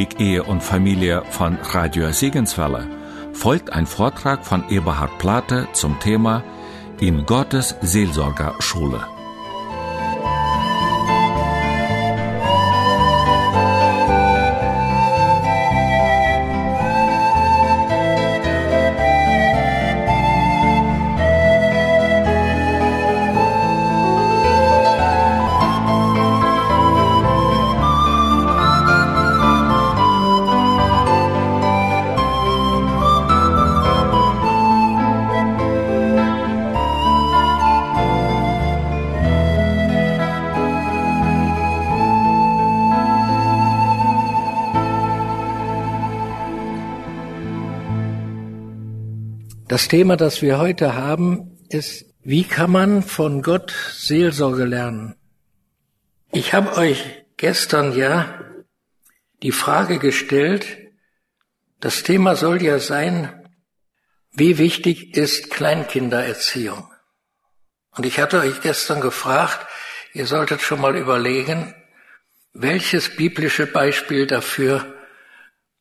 Rubrik Ehe und Familie von Radio Segenswelle folgt ein Vortrag von Eberhard Plate zum Thema In Gottes Seelsorgerschule. Das Thema, das wir heute haben, ist, wie kann man von Gott Seelsorge lernen? Ich habe euch gestern ja die Frage gestellt, das Thema soll ja sein, wie wichtig ist Kleinkindererziehung? Und ich hatte euch gestern gefragt, ihr solltet schon mal überlegen, welches biblische Beispiel dafür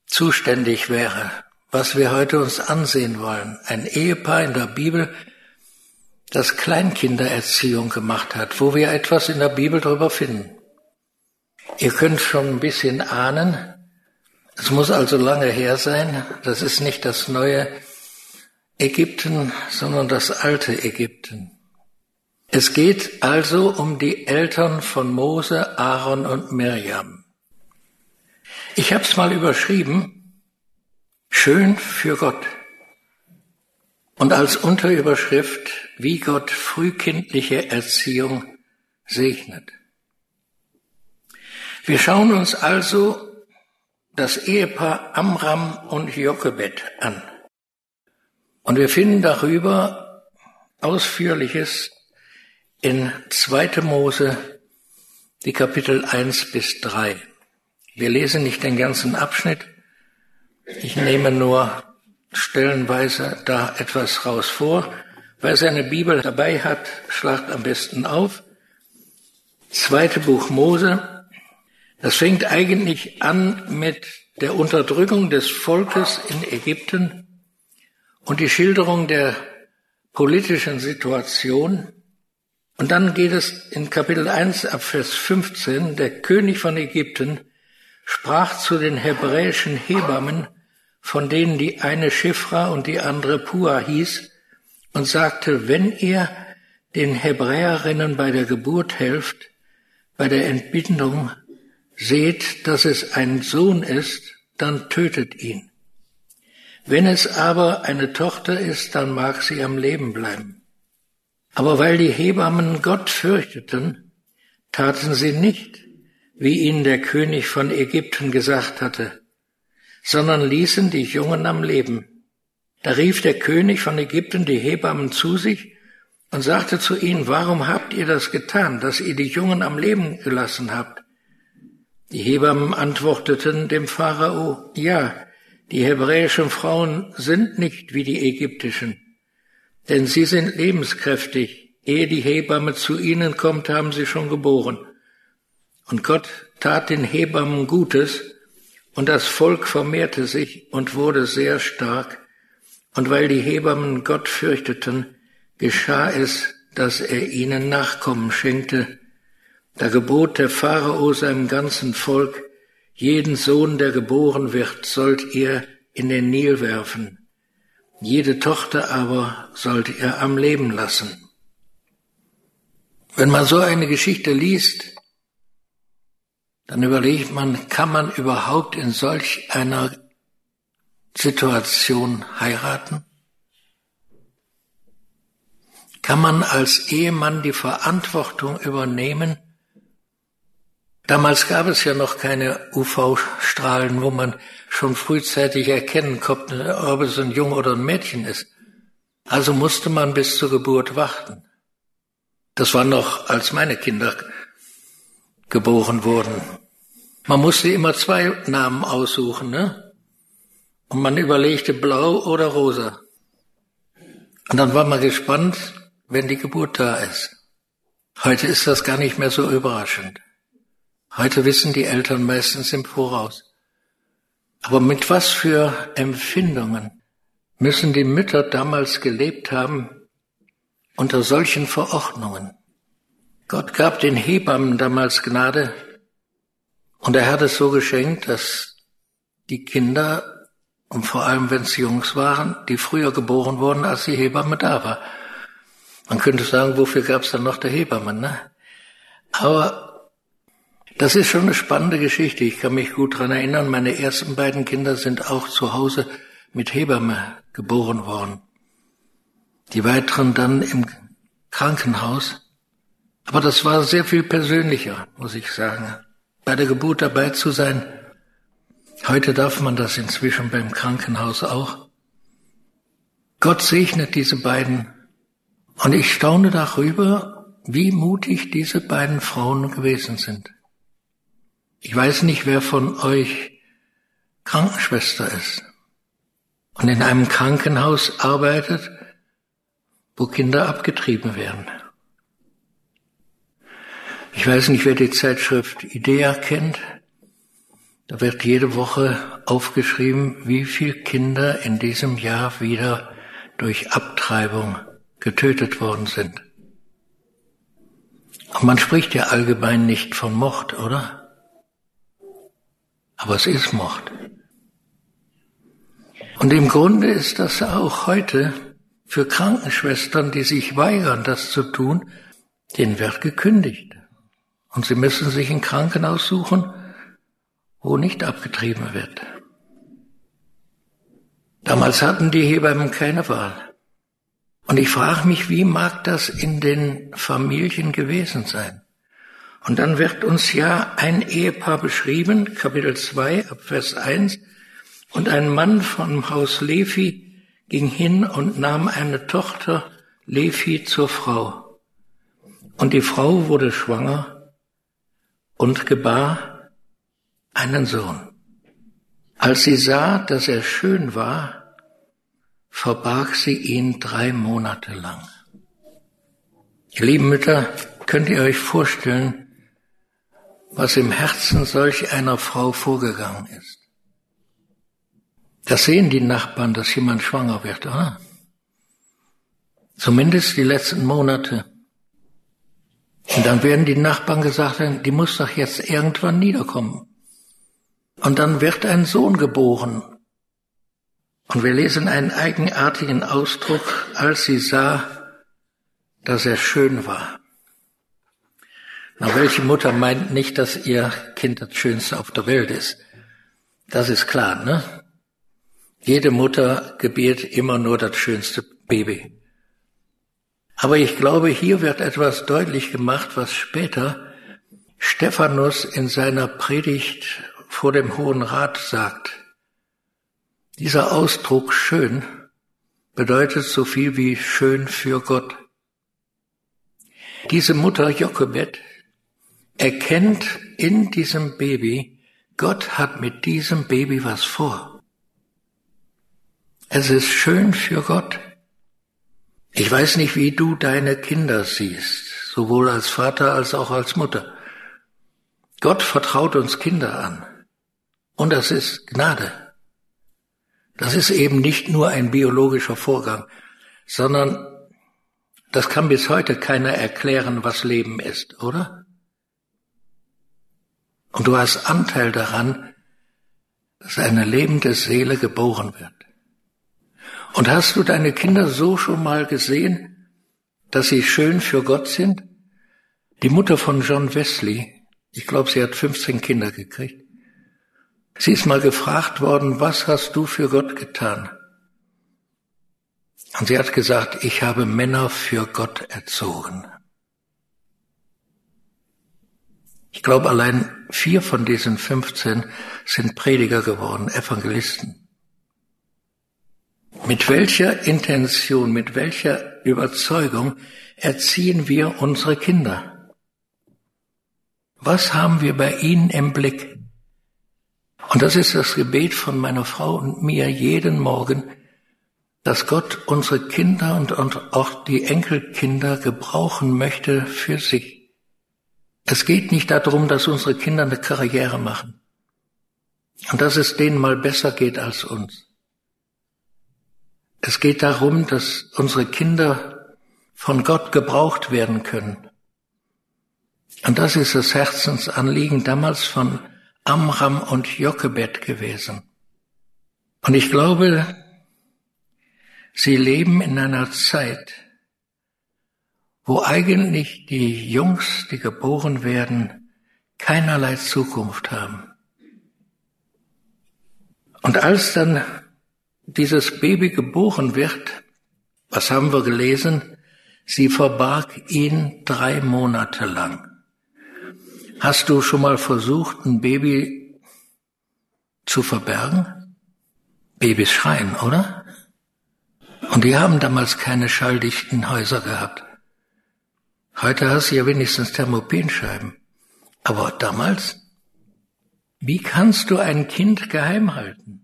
zuständig wäre was wir heute uns ansehen wollen. Ein Ehepaar in der Bibel, das Kleinkindererziehung gemacht hat, wo wir etwas in der Bibel darüber finden. Ihr könnt schon ein bisschen ahnen, es muss also lange her sein, das ist nicht das neue Ägypten, sondern das alte Ägypten. Es geht also um die Eltern von Mose, Aaron und Mirjam. Ich habe es mal überschrieben, Schön für Gott. Und als Unterüberschrift, wie Gott frühkindliche Erziehung segnet. Wir schauen uns also das Ehepaar Amram und Jochebed an. Und wir finden darüber Ausführliches in 2. Mose, die Kapitel 1 bis 3. Wir lesen nicht den ganzen Abschnitt, ich nehme nur stellenweise da etwas raus vor. Wer seine Bibel dabei hat, schlagt am besten auf. Zweite Buch Mose. Das fängt eigentlich an mit der Unterdrückung des Volkes in Ägypten und die Schilderung der politischen Situation. Und dann geht es in Kapitel 1 ab Vers 15, der König von Ägypten sprach zu den hebräischen Hebammen, von denen die eine Schifra und die andere Pua hieß, und sagte, wenn ihr den Hebräerinnen bei der Geburt helft, bei der Entbindung, seht, dass es ein Sohn ist, dann tötet ihn. Wenn es aber eine Tochter ist, dann mag sie am Leben bleiben. Aber weil die Hebammen Gott fürchteten, taten sie nicht, wie ihnen der König von Ägypten gesagt hatte, sondern ließen die Jungen am Leben. Da rief der König von Ägypten die Hebammen zu sich und sagte zu ihnen, warum habt ihr das getan, dass ihr die Jungen am Leben gelassen habt? Die Hebammen antworteten dem Pharao, ja, die hebräischen Frauen sind nicht wie die ägyptischen, denn sie sind lebenskräftig. Ehe die Hebamme zu ihnen kommt, haben sie schon geboren. Und Gott tat den Hebammen Gutes, und das Volk vermehrte sich und wurde sehr stark. Und weil die Hebammen Gott fürchteten, geschah es, dass er ihnen Nachkommen schenkte. Da gebot der Pharao seinem ganzen Volk, jeden Sohn, der geboren wird, sollt ihr in den Nil werfen. Jede Tochter aber sollt ihr am Leben lassen. Wenn man so eine Geschichte liest, dann überlegt man, kann man überhaupt in solch einer Situation heiraten? Kann man als Ehemann die Verantwortung übernehmen? Damals gab es ja noch keine UV-Strahlen, wo man schon frühzeitig erkennen konnte, ob es ein Junge oder ein Mädchen ist. Also musste man bis zur Geburt warten. Das war noch, als meine Kinder geboren wurden. Man musste immer zwei Namen aussuchen, ne? Und man überlegte blau oder rosa. Und dann war man gespannt, wenn die Geburt da ist. Heute ist das gar nicht mehr so überraschend. Heute wissen die Eltern meistens im Voraus. Aber mit was für Empfindungen müssen die Mütter damals gelebt haben unter solchen Verordnungen? Gott gab den Hebammen damals Gnade und er hat es so geschenkt, dass die Kinder, und vor allem wenn es Jungs waren, die früher geboren wurden, als die Hebamme da war. Man könnte sagen, wofür gab es dann noch der Hebamme, ne? Aber das ist schon eine spannende Geschichte. Ich kann mich gut dran erinnern, meine ersten beiden Kinder sind auch zu Hause mit Hebamme geboren worden. Die weiteren dann im Krankenhaus. Aber das war sehr viel persönlicher, muss ich sagen bei der Geburt dabei zu sein. Heute darf man das inzwischen beim Krankenhaus auch. Gott segnet diese beiden. Und ich staune darüber, wie mutig diese beiden Frauen gewesen sind. Ich weiß nicht, wer von euch Krankenschwester ist und in einem Krankenhaus arbeitet, wo Kinder abgetrieben werden. Ich weiß nicht, wer die Zeitschrift Idea kennt. Da wird jede Woche aufgeschrieben, wie viele Kinder in diesem Jahr wieder durch Abtreibung getötet worden sind. Und man spricht ja allgemein nicht von Mord, oder? Aber es ist Mord. Und im Grunde ist das auch heute für Krankenschwestern, die sich weigern, das zu tun, denen wird gekündigt. Und sie müssen sich ein Krankenhaus suchen, wo nicht abgetrieben wird. Damals hatten die Hebammen keine Wahl. Und ich frage mich, wie mag das in den Familien gewesen sein? Und dann wird uns ja ein Ehepaar beschrieben, Kapitel 2, Abvers 1, und ein Mann vom Haus Levi ging hin und nahm eine Tochter Levi zur Frau. Und die Frau wurde schwanger und gebar einen Sohn. Als sie sah, dass er schön war, verbarg sie ihn drei Monate lang. Ihr lieben Mütter, könnt ihr euch vorstellen, was im Herzen solch einer Frau vorgegangen ist? Das sehen die Nachbarn, dass jemand schwanger wird, oder? Zumindest die letzten Monate. Und dann werden die Nachbarn gesagt die muss doch jetzt irgendwann niederkommen. Und dann wird ein Sohn geboren. Und wir lesen einen eigenartigen Ausdruck, als sie sah, dass er schön war. Na, welche Mutter meint nicht, dass ihr Kind das Schönste auf der Welt ist? Das ist klar, ne? Jede Mutter gebiert immer nur das schönste Baby. Aber ich glaube, hier wird etwas deutlich gemacht, was später Stephanus in seiner Predigt vor dem Hohen Rat sagt. Dieser Ausdruck schön bedeutet so viel wie schön für Gott. Diese Mutter Jochebed erkennt in diesem Baby, Gott hat mit diesem Baby was vor. Es ist schön für Gott. Ich weiß nicht, wie du deine Kinder siehst, sowohl als Vater als auch als Mutter. Gott vertraut uns Kinder an. Und das ist Gnade. Das ist eben nicht nur ein biologischer Vorgang, sondern das kann bis heute keiner erklären, was Leben ist, oder? Und du hast Anteil daran, dass eine lebende Seele geboren wird. Und hast du deine Kinder so schon mal gesehen, dass sie schön für Gott sind? Die Mutter von John Wesley, ich glaube, sie hat 15 Kinder gekriegt. Sie ist mal gefragt worden, was hast du für Gott getan? Und sie hat gesagt, ich habe Männer für Gott erzogen. Ich glaube, allein vier von diesen 15 sind Prediger geworden, Evangelisten. Mit welcher Intention, mit welcher Überzeugung erziehen wir unsere Kinder? Was haben wir bei ihnen im Blick? Und das ist das Gebet von meiner Frau und mir jeden Morgen, dass Gott unsere Kinder und auch die Enkelkinder gebrauchen möchte für sich. Es geht nicht darum, dass unsere Kinder eine Karriere machen. Und dass es denen mal besser geht als uns. Es geht darum, dass unsere Kinder von Gott gebraucht werden können. Und das ist das Herzensanliegen damals von Amram und Jochebed gewesen. Und ich glaube, sie leben in einer Zeit, wo eigentlich die Jungs, die geboren werden, keinerlei Zukunft haben. Und als dann dieses Baby geboren wird, was haben wir gelesen? Sie verbarg ihn drei Monate lang. Hast du schon mal versucht, ein Baby zu verbergen? Babys schreien, oder? Und die haben damals keine schalldichten Häuser gehabt. Heute hast du ja wenigstens Thermopenscheiben. Aber damals? Wie kannst du ein Kind geheim halten?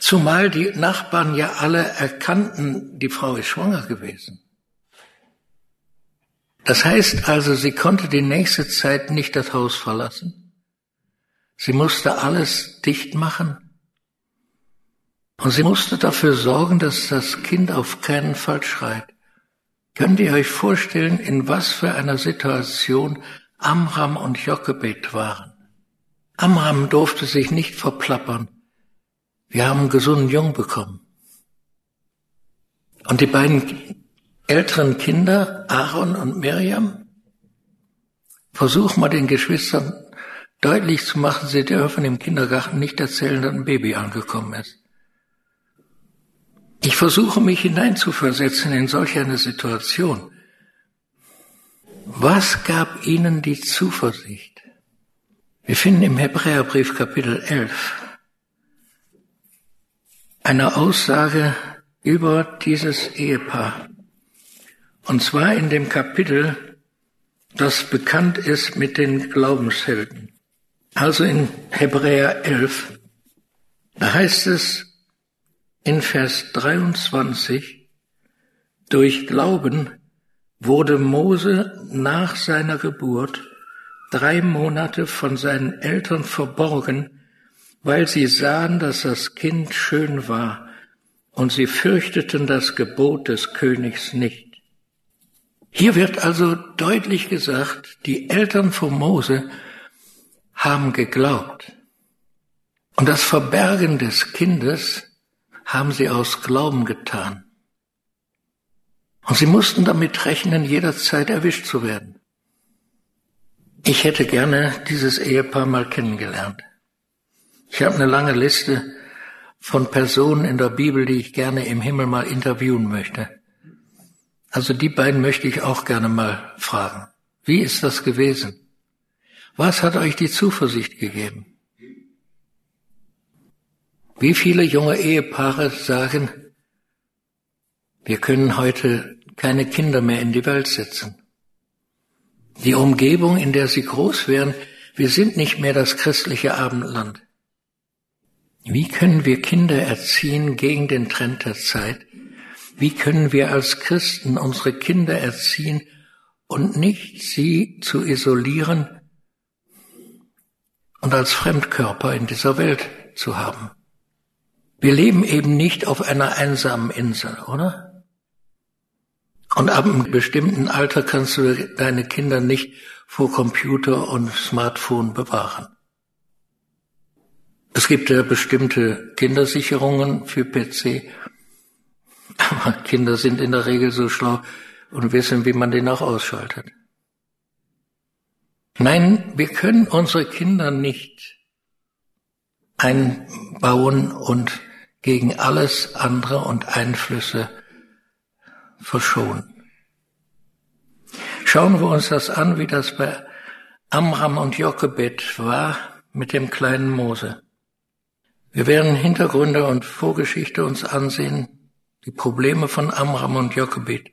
Zumal die Nachbarn ja alle erkannten, die Frau ist schwanger gewesen. Das heißt also, sie konnte die nächste Zeit nicht das Haus verlassen. Sie musste alles dicht machen. Und sie musste dafür sorgen, dass das Kind auf keinen Fall schreit. Könnt ihr euch vorstellen, in was für einer Situation Amram und Jochebed waren? Amram durfte sich nicht verplappern. Wir haben einen gesunden Jung bekommen. Und die beiden älteren Kinder, Aaron und Miriam, versuch mal den Geschwistern deutlich zu machen, sie dürfen im Kindergarten nicht erzählen, dass ein Baby angekommen ist. Ich versuche mich hineinzuversetzen in solch eine Situation. Was gab ihnen die Zuversicht? Wir finden im Hebräerbrief Kapitel 11 eine Aussage über dieses Ehepaar. Und zwar in dem Kapitel, das bekannt ist mit den Glaubenshelden. Also in Hebräer 11, da heißt es in Vers 23, durch Glauben wurde Mose nach seiner Geburt drei Monate von seinen Eltern verborgen, weil sie sahen, dass das Kind schön war, und sie fürchteten das Gebot des Königs nicht. Hier wird also deutlich gesagt, die Eltern von Mose haben geglaubt. Und das Verbergen des Kindes haben sie aus Glauben getan. Und sie mussten damit rechnen, jederzeit erwischt zu werden. Ich hätte gerne dieses Ehepaar mal kennengelernt. Ich habe eine lange Liste von Personen in der Bibel, die ich gerne im Himmel mal interviewen möchte. Also die beiden möchte ich auch gerne mal fragen. Wie ist das gewesen? Was hat euch die Zuversicht gegeben? Wie viele junge Ehepaare sagen, wir können heute keine Kinder mehr in die Welt setzen. Die Umgebung, in der sie groß werden, wir sind nicht mehr das christliche Abendland. Wie können wir Kinder erziehen gegen den Trend der Zeit? Wie können wir als Christen unsere Kinder erziehen und nicht sie zu isolieren und als Fremdkörper in dieser Welt zu haben? Wir leben eben nicht auf einer einsamen Insel, oder? Und ab einem bestimmten Alter kannst du deine Kinder nicht vor Computer und Smartphone bewahren. Es gibt ja bestimmte Kindersicherungen für PC, aber Kinder sind in der Regel so schlau und wissen, wie man den auch ausschaltet. Nein, wir können unsere Kinder nicht einbauen und gegen alles andere und Einflüsse verschonen. Schauen wir uns das an, wie das bei Amram und Jochebed war mit dem kleinen Mose. Wir werden Hintergründe und Vorgeschichte uns ansehen, die Probleme von Amram und Jochebed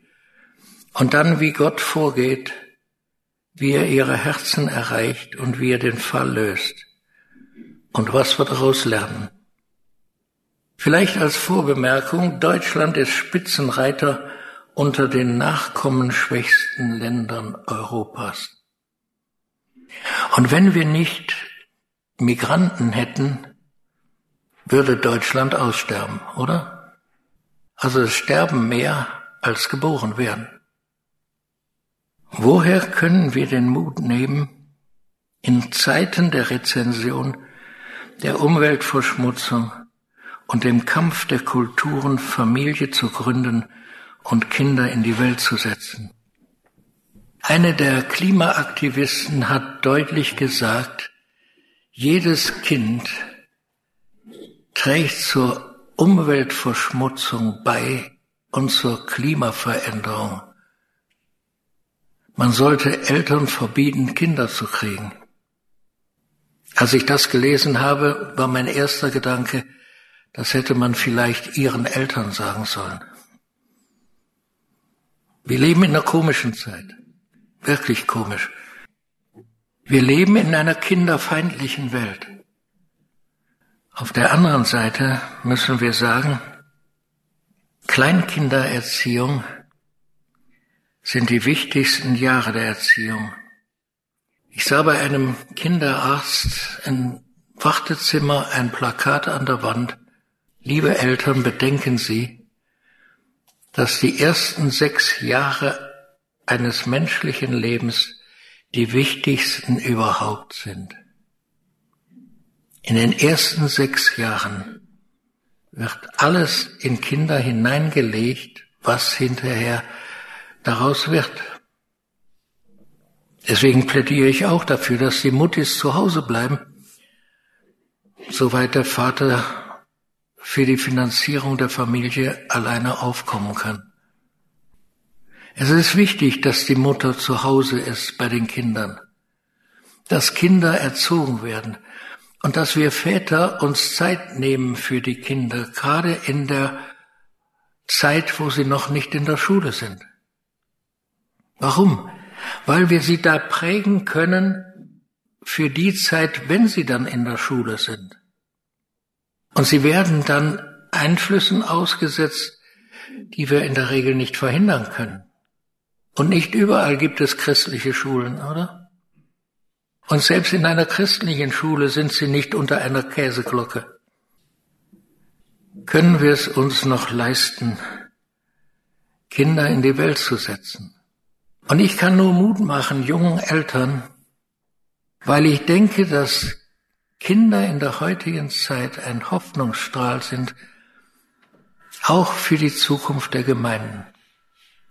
und dann, wie Gott vorgeht, wie er ihre Herzen erreicht und wie er den Fall löst und was wir daraus lernen. Vielleicht als Vorbemerkung, Deutschland ist Spitzenreiter unter den nachkommenschwächsten Ländern Europas. Und wenn wir nicht Migranten hätten, würde Deutschland aussterben, oder? Also es sterben mehr, als geboren werden. Woher können wir den Mut nehmen, in Zeiten der Rezension, der Umweltverschmutzung und dem Kampf der Kulturen Familie zu gründen und Kinder in die Welt zu setzen? Eine der Klimaaktivisten hat deutlich gesagt, jedes Kind trägt zur Umweltverschmutzung bei und zur Klimaveränderung. Man sollte Eltern verbieten, Kinder zu kriegen. Als ich das gelesen habe, war mein erster Gedanke, das hätte man vielleicht ihren Eltern sagen sollen. Wir leben in einer komischen Zeit. Wirklich komisch. Wir leben in einer kinderfeindlichen Welt. Auf der anderen Seite müssen wir sagen, Kleinkindererziehung sind die wichtigsten Jahre der Erziehung. Ich sah bei einem Kinderarzt im Wartezimmer ein Plakat an der Wand. Liebe Eltern, bedenken Sie, dass die ersten sechs Jahre eines menschlichen Lebens die wichtigsten überhaupt sind. In den ersten sechs Jahren wird alles in Kinder hineingelegt, was hinterher daraus wird. Deswegen plädiere ich auch dafür, dass die Muttis zu Hause bleiben, soweit der Vater für die Finanzierung der Familie alleine aufkommen kann. Es ist wichtig, dass die Mutter zu Hause ist bei den Kindern, dass Kinder erzogen werden, und dass wir Väter uns Zeit nehmen für die Kinder, gerade in der Zeit, wo sie noch nicht in der Schule sind. Warum? Weil wir sie da prägen können für die Zeit, wenn sie dann in der Schule sind. Und sie werden dann Einflüssen ausgesetzt, die wir in der Regel nicht verhindern können. Und nicht überall gibt es christliche Schulen, oder? Und selbst in einer christlichen Schule sind sie nicht unter einer Käseglocke. Können wir es uns noch leisten, Kinder in die Welt zu setzen? Und ich kann nur Mut machen, jungen Eltern, weil ich denke, dass Kinder in der heutigen Zeit ein Hoffnungsstrahl sind, auch für die Zukunft der Gemeinden.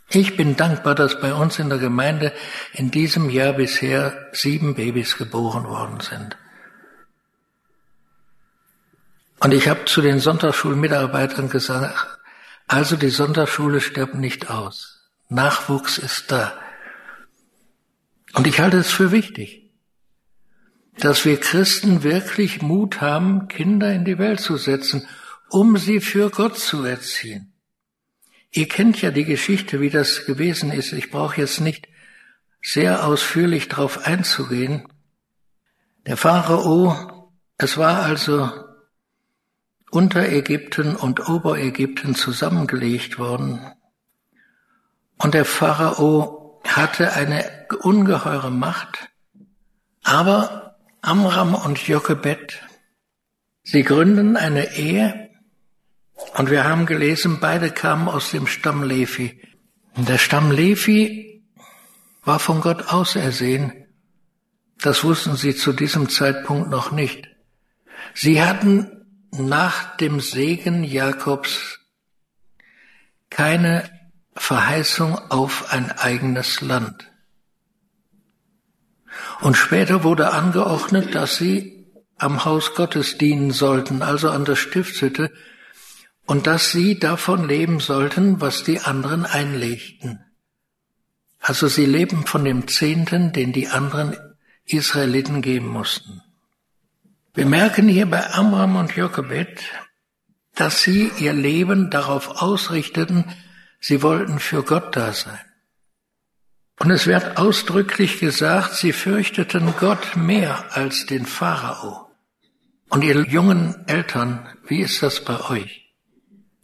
Ich bin dankbar, dass bei uns in der Gemeinde in diesem Jahr bisher sieben Babys geboren worden sind. Und ich habe zu den Sonntagsschulmitarbeitern gesagt, also die Sonntagsschule stirbt nicht aus. Nachwuchs ist da. Und ich halte es für wichtig, dass wir Christen wirklich Mut haben, Kinder in die Welt zu setzen, um sie für Gott zu erziehen. Ihr kennt ja die Geschichte, wie das gewesen ist. Ich brauche jetzt nicht sehr ausführlich darauf einzugehen. Der Pharao, es war also Unterägypten und Oberägypten zusammengelegt worden. Und der Pharao hatte eine ungeheure Macht. Aber Amram und Jochebed, sie gründen eine Ehe und wir haben gelesen, beide kamen aus dem Stamm Levi. Und der Stamm Levi war von Gott ausersehen. Das wussten sie zu diesem Zeitpunkt noch nicht. Sie hatten nach dem Segen Jakobs keine Verheißung auf ein eigenes Land. Und später wurde angeordnet, dass sie am Haus Gottes dienen sollten, also an der Stiftshütte, und dass sie davon leben sollten, was die anderen einlegten. Also sie leben von dem Zehnten, den die anderen Israeliten geben mussten. Wir merken hier bei Amram und Jochebed, dass sie ihr Leben darauf ausrichteten, sie wollten für Gott da sein. Und es wird ausdrücklich gesagt, sie fürchteten Gott mehr als den Pharao. Und ihr jungen Eltern, wie ist das bei euch?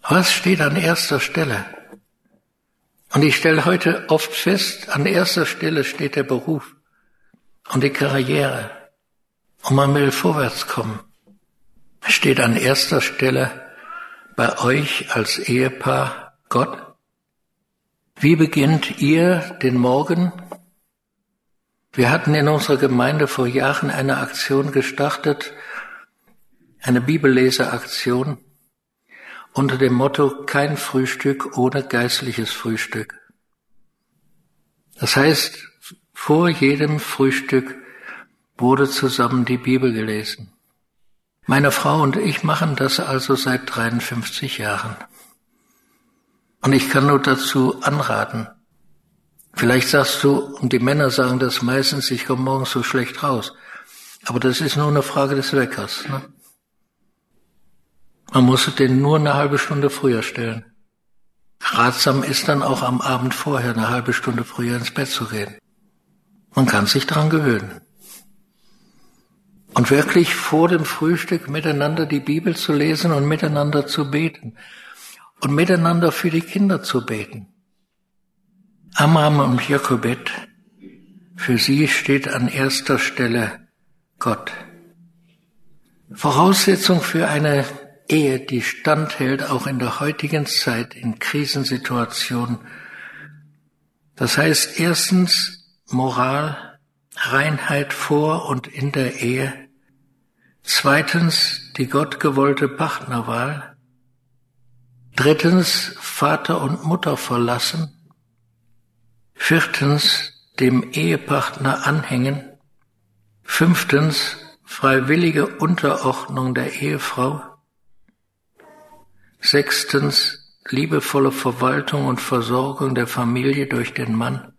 Was steht an erster Stelle? Und ich stelle heute oft fest, an erster Stelle steht der Beruf und die Karriere. und man will vorwärts kommen. Steht an erster Stelle bei euch als Ehepaar Gott? Wie beginnt ihr den Morgen? Wir hatten in unserer Gemeinde vor Jahren eine Aktion gestartet, eine Bibelleseaktion unter dem Motto kein Frühstück ohne geistliches Frühstück. Das heißt, vor jedem Frühstück wurde zusammen die Bibel gelesen. Meine Frau und ich machen das also seit 53 Jahren. Und ich kann nur dazu anraten. Vielleicht sagst du, und die Männer sagen das meistens, ich komme morgens so schlecht raus. Aber das ist nur eine Frage des Weckers. Ne? Man muss den nur eine halbe Stunde früher stellen. Ratsam ist dann auch am Abend vorher eine halbe Stunde früher ins Bett zu gehen. Man kann sich dran gewöhnen. Und wirklich vor dem Frühstück miteinander die Bibel zu lesen und miteinander zu beten. Und miteinander für die Kinder zu beten. Amram und Jokobet, für sie steht an erster Stelle Gott. Voraussetzung für eine Ehe, die standhält, auch in der heutigen Zeit, in Krisensituationen. Das heißt erstens Moral, Reinheit vor und in der Ehe. Zweitens die gottgewollte Partnerwahl. Drittens Vater und Mutter verlassen. Viertens dem Ehepartner anhängen. Fünftens freiwillige Unterordnung der Ehefrau. Sechstens liebevolle Verwaltung und Versorgung der Familie durch den Mann.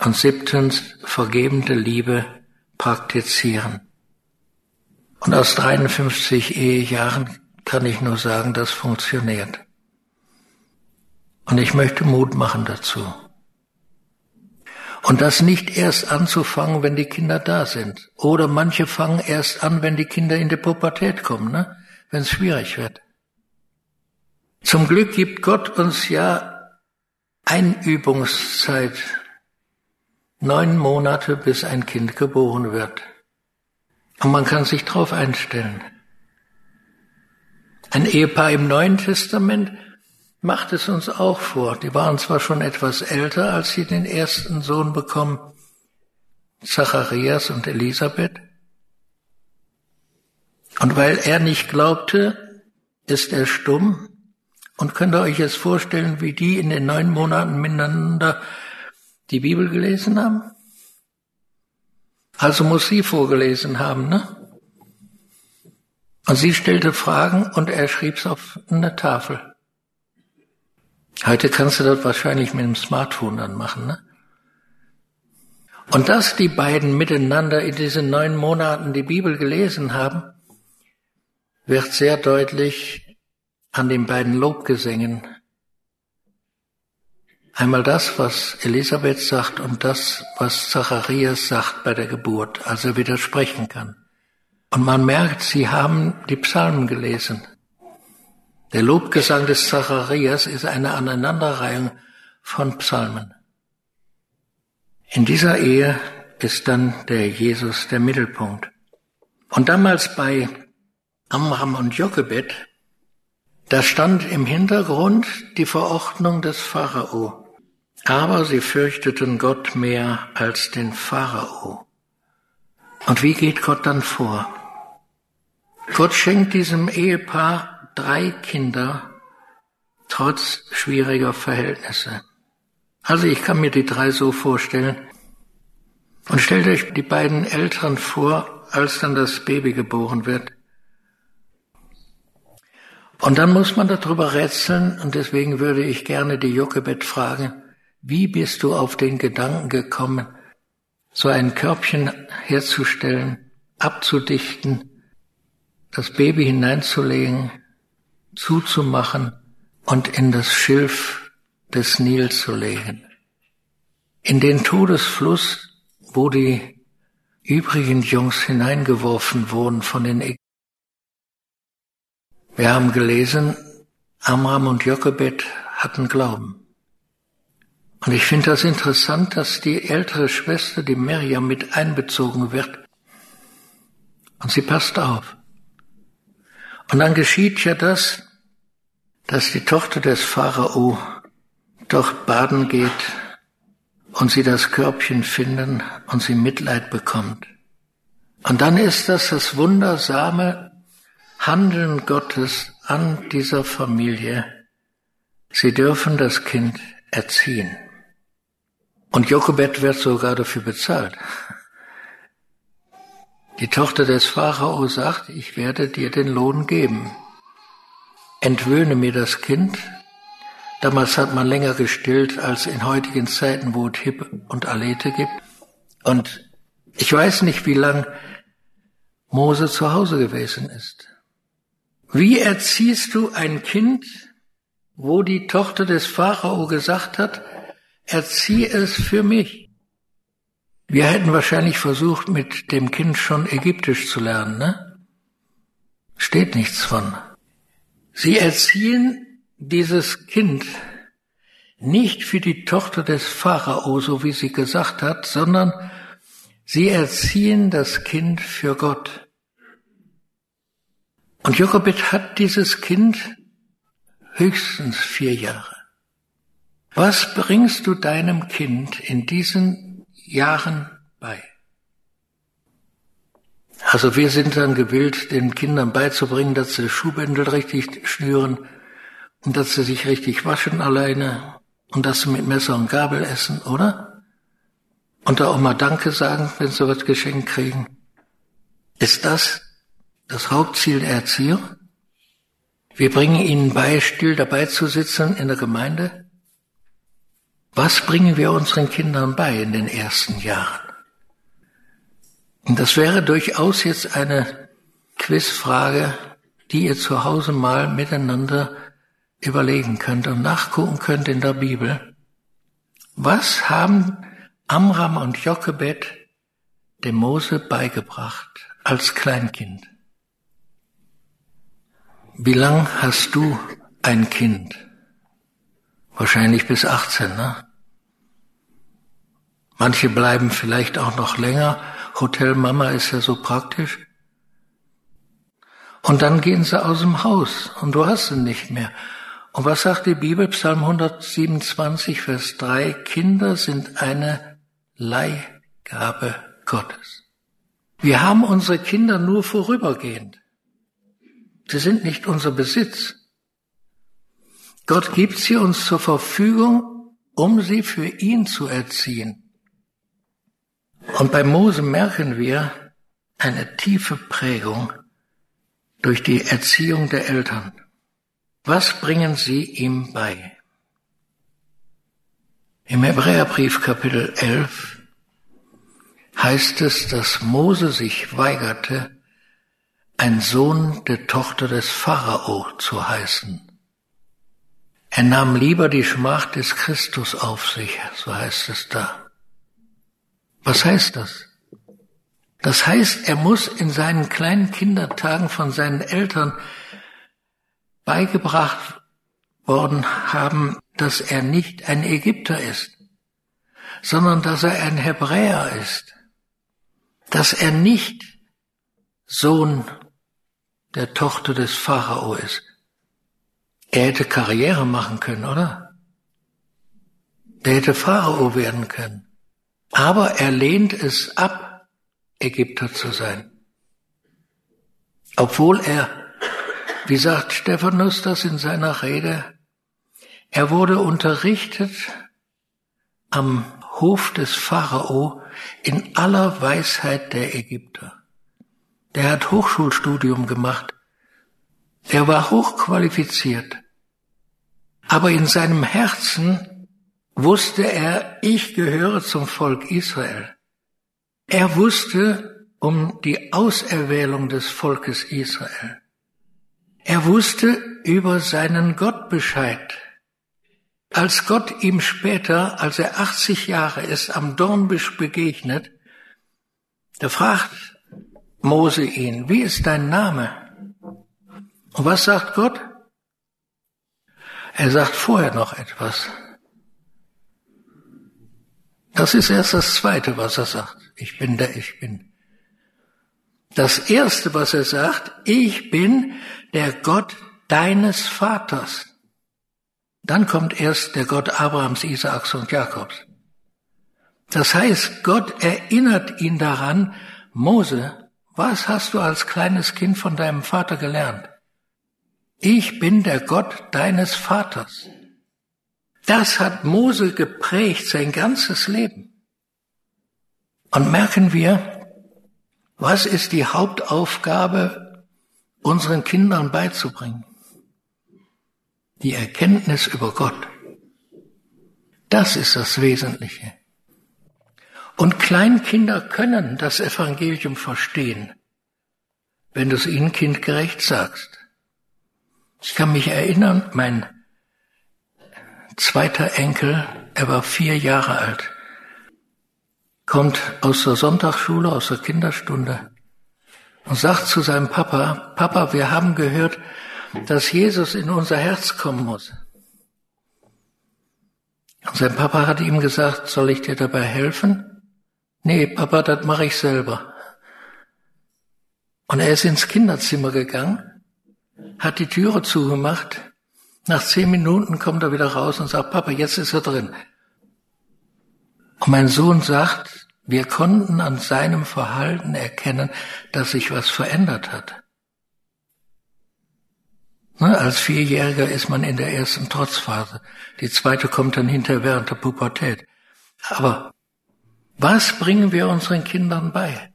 Und siebtens vergebende Liebe praktizieren. Und aus 53 Ehejahren kann ich nur sagen, das funktioniert. Und ich möchte Mut machen dazu. Und das nicht erst anzufangen, wenn die Kinder da sind. Oder manche fangen erst an, wenn die Kinder in die Pubertät kommen, ne? Wenn es schwierig wird. Zum Glück gibt Gott uns ja Einübungszeit. Neun Monate, bis ein Kind geboren wird. Und man kann sich darauf einstellen. Ein Ehepaar im Neuen Testament macht es uns auch vor. Die waren zwar schon etwas älter, als sie den ersten Sohn bekommen, Zacharias und Elisabeth. Und weil er nicht glaubte, ist er stumm. Und könnt ihr euch jetzt vorstellen, wie die in den neun Monaten miteinander die Bibel gelesen haben? Also muss sie vorgelesen haben, ne? Und sie stellte Fragen und er schrieb's auf eine Tafel. Heute kannst du das wahrscheinlich mit dem Smartphone dann machen, ne? Und dass die beiden miteinander in diesen neun Monaten die Bibel gelesen haben, wird sehr deutlich an den beiden Lobgesängen. Einmal das, was Elisabeth sagt und das, was Zacharias sagt bei der Geburt, also widersprechen kann. Und man merkt, sie haben die Psalmen gelesen. Der Lobgesang des Zacharias ist eine Aneinanderreihung von Psalmen. In dieser Ehe ist dann der Jesus der Mittelpunkt. Und damals bei Amram und Jochebed, da stand im Hintergrund die Verordnung des Pharao. Aber sie fürchteten Gott mehr als den Pharao. Und wie geht Gott dann vor? Gott schenkt diesem Ehepaar drei Kinder trotz schwieriger Verhältnisse. Also ich kann mir die drei so vorstellen. Und stellt euch die beiden Eltern vor, als dann das Baby geboren wird. Und dann muss man darüber rätseln, und deswegen würde ich gerne die Jochebed fragen, wie bist du auf den Gedanken gekommen, so ein Körbchen herzustellen, abzudichten, das Baby hineinzulegen, zuzumachen und in das Schilf des Nil zu legen? In den Todesfluss, wo die übrigen Jungs hineingeworfen wurden von den wir haben gelesen, Amram und Jochebed hatten Glauben. Und ich finde das interessant, dass die ältere Schwester, die Miriam, mit einbezogen wird. Und sie passt auf. Und dann geschieht ja das, dass die Tochter des Pharao dort baden geht und sie das Körbchen finden und sie Mitleid bekommt. Und dann ist das das wundersame Handeln Gottes an dieser Familie. Sie dürfen das Kind erziehen. Und Jokobet wird sogar dafür bezahlt. Die Tochter des Pharao sagt, ich werde dir den Lohn geben. Entwöhne mir das Kind. Damals hat man länger gestillt als in heutigen Zeiten, wo es Hip und Alete gibt. Und ich weiß nicht, wie lang Mose zu Hause gewesen ist. Wie erziehst du ein Kind, wo die Tochter des Pharao gesagt hat, erzieh es für mich? Wir hätten wahrscheinlich versucht, mit dem Kind schon Ägyptisch zu lernen, ne? Steht nichts von. Sie erziehen dieses Kind nicht für die Tochter des Pharao, so wie sie gesagt hat, sondern sie erziehen das Kind für Gott. Und Jokobit hat dieses Kind höchstens vier Jahre. Was bringst du deinem Kind in diesen Jahren bei? Also wir sind dann gewillt, den Kindern beizubringen, dass sie Schuhbändel richtig schnüren und dass sie sich richtig waschen alleine und dass sie mit Messer und Gabel essen, oder? Und da auch mal Danke sagen, wenn sie was geschenkt kriegen. Ist das das Hauptziel der Erziehung? Wir bringen ihnen bei, still dabei zu sitzen in der Gemeinde. Was bringen wir unseren Kindern bei in den ersten Jahren? Und das wäre durchaus jetzt eine Quizfrage, die ihr zu Hause mal miteinander überlegen könnt und nachgucken könnt in der Bibel. Was haben Amram und Jochebed dem Mose beigebracht als Kleinkind? Wie lang hast du ein Kind? Wahrscheinlich bis 18, ne? Manche bleiben vielleicht auch noch länger. Hotel Mama ist ja so praktisch. Und dann gehen sie aus dem Haus und du hast sie nicht mehr. Und was sagt die Bibel? Psalm 127, Vers 3. Kinder sind eine Leihgabe Gottes. Wir haben unsere Kinder nur vorübergehend. Sie sind nicht unser Besitz. Gott gibt sie uns zur Verfügung, um sie für ihn zu erziehen. Und bei Mose merken wir eine tiefe Prägung durch die Erziehung der Eltern. Was bringen sie ihm bei? Im Hebräerbrief Kapitel 11 heißt es, dass Mose sich weigerte, ein Sohn der Tochter des Pharao zu heißen. Er nahm lieber die Schmach des Christus auf sich, so heißt es da. Was heißt das? Das heißt, er muss in seinen kleinen Kindertagen von seinen Eltern beigebracht worden haben, dass er nicht ein Ägypter ist, sondern dass er ein Hebräer ist, dass er nicht Sohn der Tochter des Pharao ist. Er hätte Karriere machen können, oder? Der hätte Pharao werden können. Aber er lehnt es ab, Ägypter zu sein. Obwohl er, wie sagt Stephanus das in seiner Rede, er wurde unterrichtet am Hof des Pharao in aller Weisheit der Ägypter. Der hat Hochschulstudium gemacht. Er war hochqualifiziert. Aber in seinem Herzen wusste er, ich gehöre zum Volk Israel. Er wusste um die Auserwählung des Volkes Israel. Er wusste über seinen Gott Bescheid. Als Gott ihm später, als er 80 Jahre ist, am Dornbusch begegnet, da fragt Mose ihn, wie ist dein Name? Und was sagt Gott? Er sagt vorher noch etwas. Das ist erst das Zweite, was er sagt. Ich bin der Ich bin. Das erste, was er sagt, ich bin der Gott deines Vaters. Dann kommt erst der Gott Abrahams, Isaaks und Jakobs. Das heißt, Gott erinnert ihn daran, Mose, was hast du als kleines Kind von deinem Vater gelernt? Ich bin der Gott deines Vaters. Das hat Mose geprägt sein ganzes Leben. Und merken wir, was ist die Hauptaufgabe, unseren Kindern beizubringen? Die Erkenntnis über Gott. Das ist das Wesentliche. Und Kleinkinder können das Evangelium verstehen, wenn du es ihnen kindgerecht sagst. Ich kann mich erinnern, mein zweiter Enkel, er war vier Jahre alt, kommt aus der Sonntagsschule, aus der Kinderstunde und sagt zu seinem Papa, Papa, wir haben gehört, dass Jesus in unser Herz kommen muss. Und sein Papa hat ihm gesagt, soll ich dir dabei helfen? Nee, Papa, das mache ich selber. Und er ist ins Kinderzimmer gegangen, hat die Türe zugemacht. Nach zehn Minuten kommt er wieder raus und sagt, Papa, jetzt ist er drin. Und mein Sohn sagt, wir konnten an seinem Verhalten erkennen, dass sich was verändert hat. Ne, als Vierjähriger ist man in der ersten Trotzphase. Die zweite kommt dann hinter während der Pubertät. Aber was bringen wir unseren Kindern bei?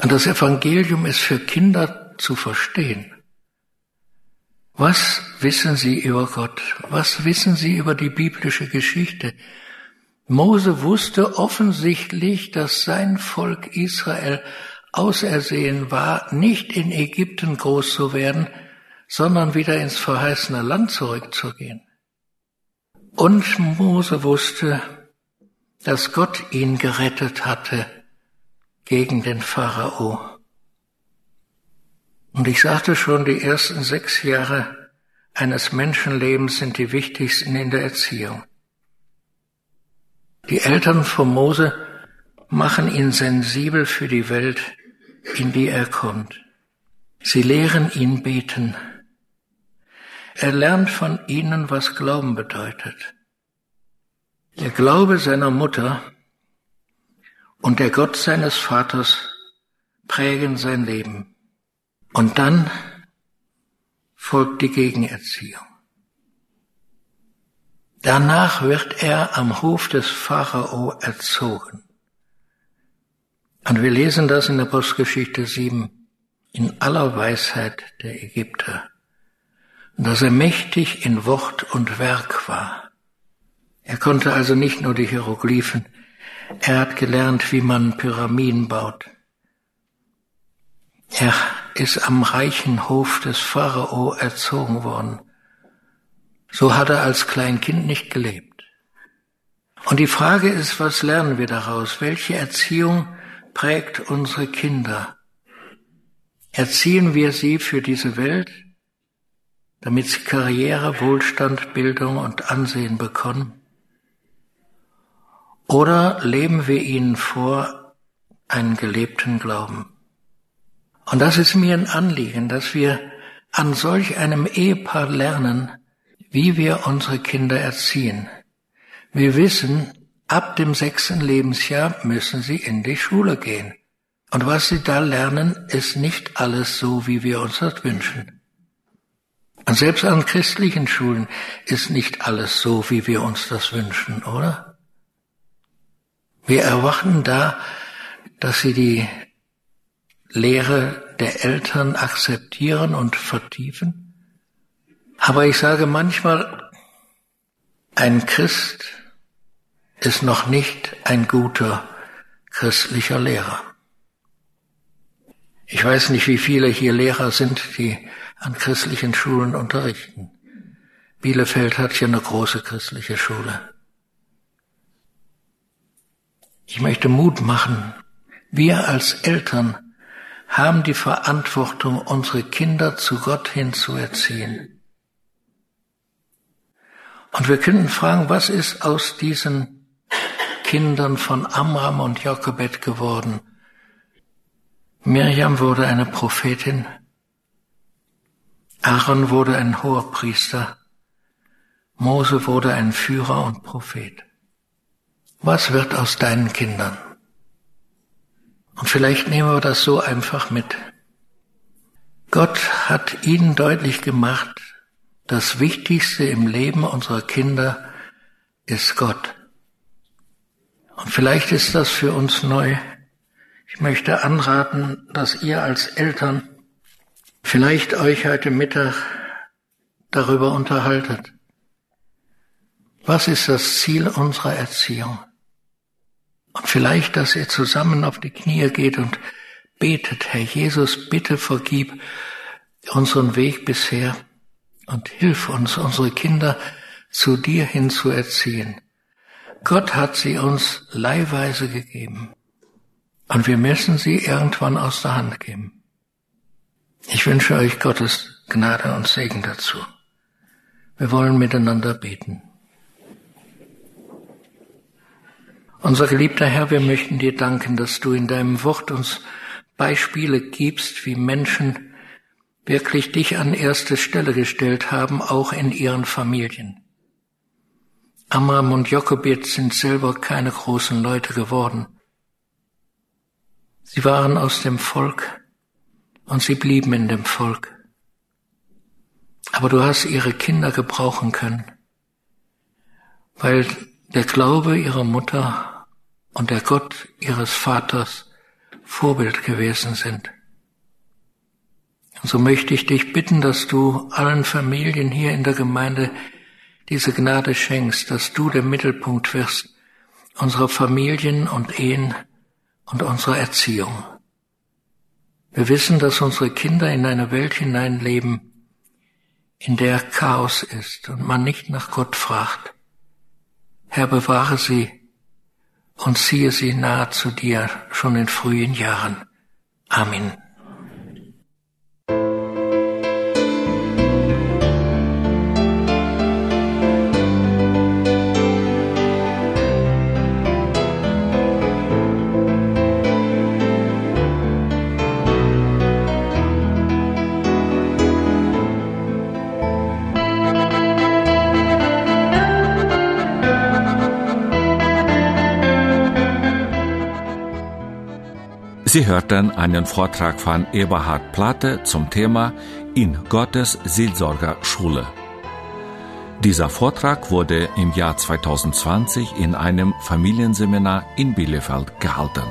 Und das Evangelium ist für Kinder zu verstehen. Was wissen sie über Gott? Was wissen sie über die biblische Geschichte? Mose wusste offensichtlich, dass sein Volk Israel ausersehen war, nicht in Ägypten groß zu werden, sondern wieder ins verheißene Land zurückzugehen. Und Mose wusste, dass Gott ihn gerettet hatte gegen den Pharao. Und ich sagte schon, die ersten sechs Jahre eines Menschenlebens sind die wichtigsten in der Erziehung. Die Eltern von Mose machen ihn sensibel für die Welt, in die er kommt. Sie lehren ihn beten, er lernt von ihnen, was Glauben bedeutet. Der Glaube seiner Mutter und der Gott seines Vaters prägen sein Leben. Und dann folgt die Gegenerziehung. Danach wird er am Hof des Pharao erzogen. Und wir lesen das in der Postgeschichte 7 in aller Weisheit der Ägypter dass er mächtig in Wort und Werk war. Er konnte also nicht nur die Hieroglyphen, er hat gelernt, wie man Pyramiden baut. Er ist am reichen Hof des Pharao erzogen worden. So hat er als Kleinkind nicht gelebt. Und die Frage ist, was lernen wir daraus? Welche Erziehung prägt unsere Kinder? Erziehen wir sie für diese Welt damit sie Karriere, Wohlstand, Bildung und Ansehen bekommen? Oder leben wir ihnen vor einen gelebten Glauben? Und das ist mir ein Anliegen, dass wir an solch einem Ehepaar lernen, wie wir unsere Kinder erziehen. Wir wissen, ab dem sechsten Lebensjahr müssen sie in die Schule gehen. Und was sie da lernen, ist nicht alles so, wie wir uns das wünschen. Und selbst an christlichen Schulen ist nicht alles so, wie wir uns das wünschen, oder? Wir erwarten da, dass sie die Lehre der Eltern akzeptieren und vertiefen. Aber ich sage manchmal, ein Christ ist noch nicht ein guter christlicher Lehrer. Ich weiß nicht, wie viele hier Lehrer sind, die an christlichen Schulen unterrichten. Bielefeld hat hier eine große christliche Schule. Ich möchte Mut machen. Wir als Eltern haben die Verantwortung, unsere Kinder zu Gott hin zu erziehen. Und wir könnten fragen, was ist aus diesen Kindern von Amram und Jochebed geworden? Miriam wurde eine Prophetin. Aaron wurde ein hoher Priester. Mose wurde ein Führer und Prophet. Was wird aus deinen Kindern? Und vielleicht nehmen wir das so einfach mit. Gott hat ihnen deutlich gemacht, das Wichtigste im Leben unserer Kinder ist Gott. Und vielleicht ist das für uns neu. Ich möchte anraten, dass ihr als Eltern vielleicht euch heute Mittag darüber unterhaltet. Was ist das Ziel unserer Erziehung? Und vielleicht, dass ihr zusammen auf die Knie geht und betet, Herr Jesus, bitte vergib unseren Weg bisher und hilf uns, unsere Kinder zu dir hin zu erziehen. Gott hat sie uns leihweise gegeben. Und wir müssen sie irgendwann aus der Hand geben. Ich wünsche euch Gottes Gnade und Segen dazu. Wir wollen miteinander beten. Unser geliebter Herr, wir möchten dir danken, dass du in deinem Wort uns Beispiele gibst, wie Menschen wirklich dich an erste Stelle gestellt haben, auch in ihren Familien. Amram und Jochebed sind selber keine großen Leute geworden. Sie waren aus dem Volk und sie blieben in dem Volk. Aber du hast ihre Kinder gebrauchen können, weil der Glaube ihrer Mutter und der Gott ihres Vaters Vorbild gewesen sind. Und so möchte ich dich bitten, dass du allen Familien hier in der Gemeinde diese Gnade schenkst, dass du der Mittelpunkt wirst unserer Familien und Ehen und unserer Erziehung. Wir wissen, dass unsere Kinder in eine Welt hineinleben, in der Chaos ist und man nicht nach Gott fragt. Herr, bewahre sie und ziehe sie nahe zu dir schon in frühen Jahren. Amen. Sie hörten einen Vortrag von Eberhard Platte zum Thema In Gottes Seelsorgerschule. Dieser Vortrag wurde im Jahr 2020 in einem Familienseminar in Bielefeld gehalten.